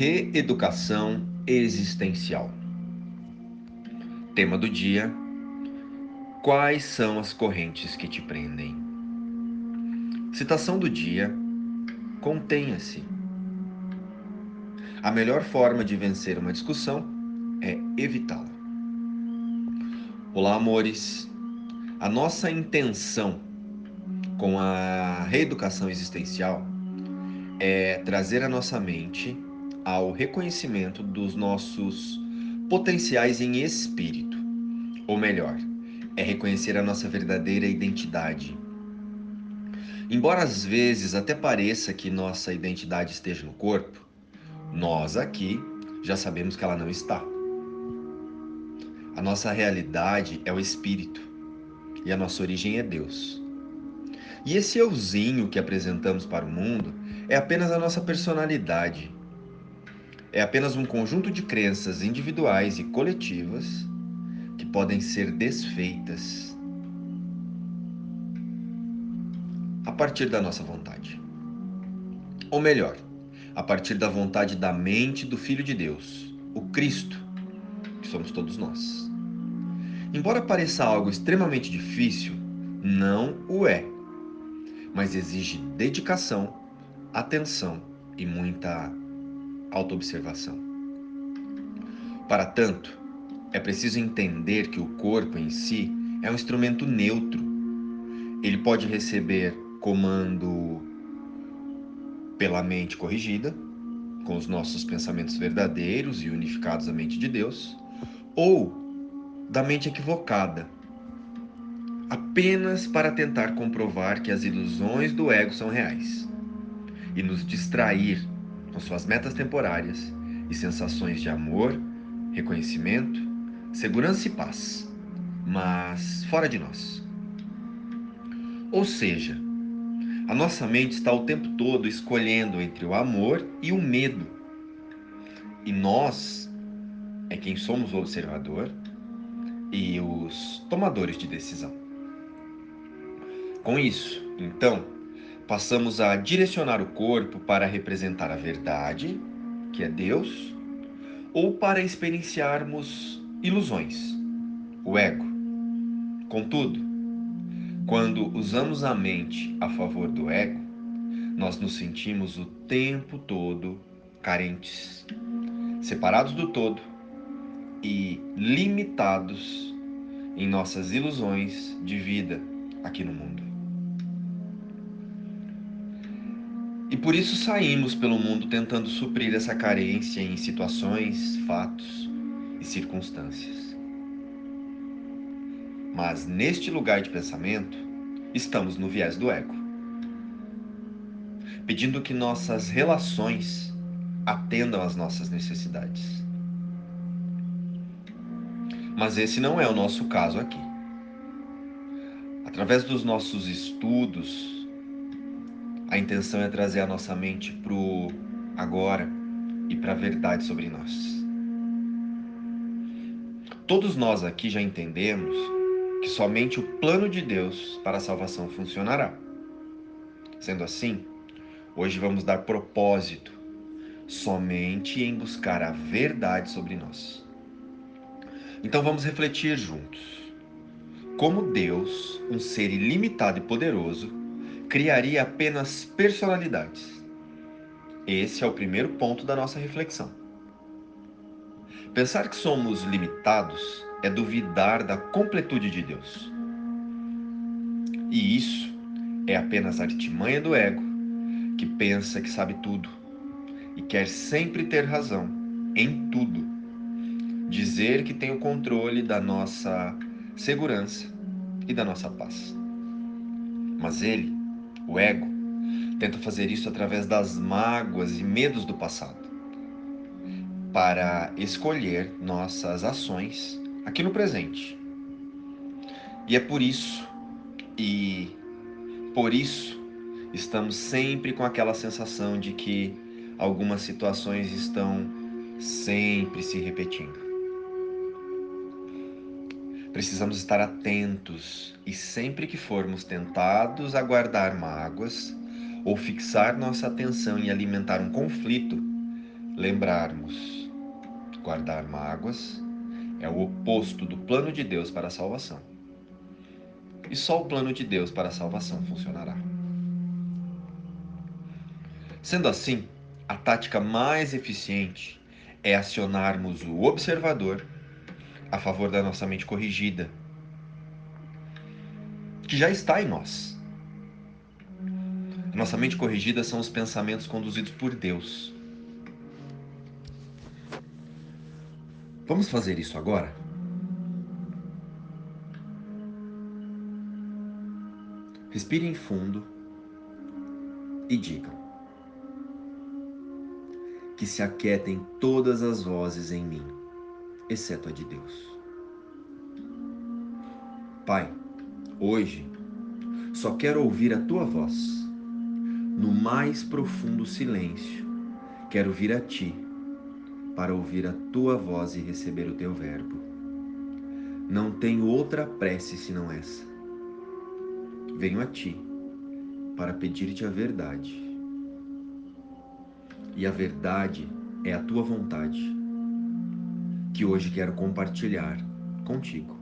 Reeducação existencial. Tema do dia: Quais são as correntes que te prendem? Citação do dia: Contenha-se. A melhor forma de vencer uma discussão é evitá-la. Olá, amores. A nossa intenção com a reeducação existencial é trazer a nossa mente ao reconhecimento dos nossos potenciais em espírito. Ou melhor, é reconhecer a nossa verdadeira identidade. Embora às vezes até pareça que nossa identidade esteja no corpo, nós aqui já sabemos que ela não está. A nossa realidade é o espírito e a nossa origem é Deus. E esse euzinho que apresentamos para o mundo é apenas a nossa personalidade. É apenas um conjunto de crenças individuais e coletivas que podem ser desfeitas a partir da nossa vontade. Ou melhor, a partir da vontade da mente do Filho de Deus, o Cristo, que somos todos nós. Embora pareça algo extremamente difícil, não o é mas exige dedicação, atenção e muita autoobservação. Para tanto, é preciso entender que o corpo em si é um instrumento neutro. Ele pode receber comando pela mente corrigida, com os nossos pensamentos verdadeiros e unificados à mente de Deus, ou da mente equivocada, apenas para tentar comprovar que as ilusões do ego são reais e nos distrair com suas metas temporárias e sensações de amor, reconhecimento, segurança e paz, mas fora de nós. Ou seja, a nossa mente está o tempo todo escolhendo entre o amor e o medo. E nós é quem somos o observador e os tomadores de decisão. Com isso, então, passamos a direcionar o corpo para representar a verdade, que é Deus, ou para experienciarmos ilusões, o ego. Contudo, quando usamos a mente a favor do ego, nós nos sentimos o tempo todo carentes, separados do todo e limitados em nossas ilusões de vida aqui no mundo. E por isso saímos pelo mundo tentando suprir essa carência em situações, fatos e circunstâncias. Mas neste lugar de pensamento, estamos no viés do ego, pedindo que nossas relações atendam às nossas necessidades. Mas esse não é o nosso caso aqui. Através dos nossos estudos, a intenção é trazer a nossa mente para o agora e para a verdade sobre nós. Todos nós aqui já entendemos que somente o plano de Deus para a salvação funcionará. Sendo assim, hoje vamos dar propósito somente em buscar a verdade sobre nós. Então vamos refletir juntos. Como Deus, um ser ilimitado e poderoso, criaria apenas personalidades. Esse é o primeiro ponto da nossa reflexão. Pensar que somos limitados é duvidar da completude de Deus. E isso é apenas a artimanha do ego, que pensa que sabe tudo e quer sempre ter razão em tudo. Dizer que tem o controle da nossa segurança e da nossa paz. Mas ele o ego, tenta fazer isso através das mágoas e medos do passado, para escolher nossas ações aqui no presente. E é por isso, e por isso, estamos sempre com aquela sensação de que algumas situações estão sempre se repetindo. Precisamos estar atentos e sempre que formos tentados a guardar mágoas ou fixar nossa atenção em alimentar um conflito, lembrarmos, guardar mágoas é o oposto do plano de Deus para a salvação. E só o plano de Deus para a salvação funcionará. Sendo assim, a tática mais eficiente é acionarmos o observador a favor da nossa mente corrigida, que já está em nós. A nossa mente corrigida são os pensamentos conduzidos por Deus. Vamos fazer isso agora? Respirem fundo e digam que se aquietem todas as vozes em mim, exceto a de Deus. Pai, hoje só quero ouvir a tua voz. No mais profundo silêncio, quero vir a ti para ouvir a tua voz e receber o teu verbo. Não tenho outra prece senão essa. Venho a ti para pedir-te a verdade. E a verdade é a tua vontade, que hoje quero compartilhar contigo.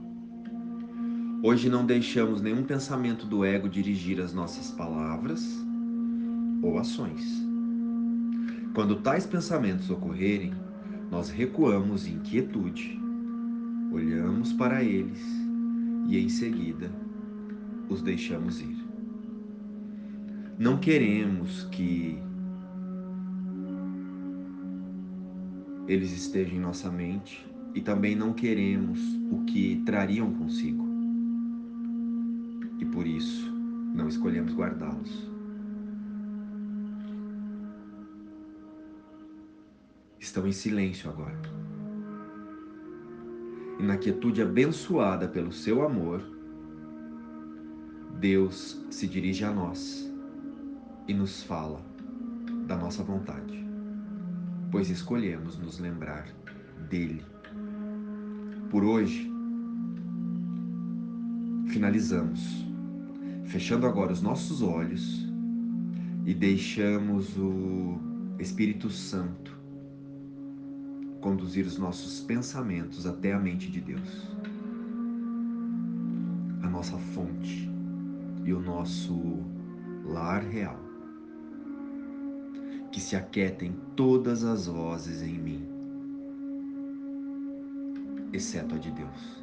Hoje não deixamos nenhum pensamento do ego dirigir as nossas palavras ou ações. Quando tais pensamentos ocorrerem, nós recuamos em quietude, olhamos para eles e em seguida os deixamos ir. Não queremos que eles estejam em nossa mente e também não queremos o que trariam consigo. E por isso não escolhemos guardá-los. estão em silêncio agora. E na quietude abençoada pelo seu amor, Deus se dirige a nós e nos fala da nossa vontade, pois escolhemos nos lembrar dele. Por hoje, finalizamos, fechando agora os nossos olhos e deixamos o Espírito Santo conduzir os nossos pensamentos até a mente de Deus, a nossa fonte e o nosso lar real. Que se aquietem todas as vozes em mim, exceto a de Deus.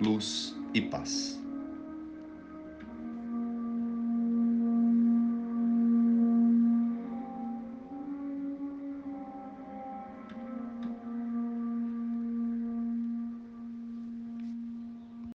Luz e paz.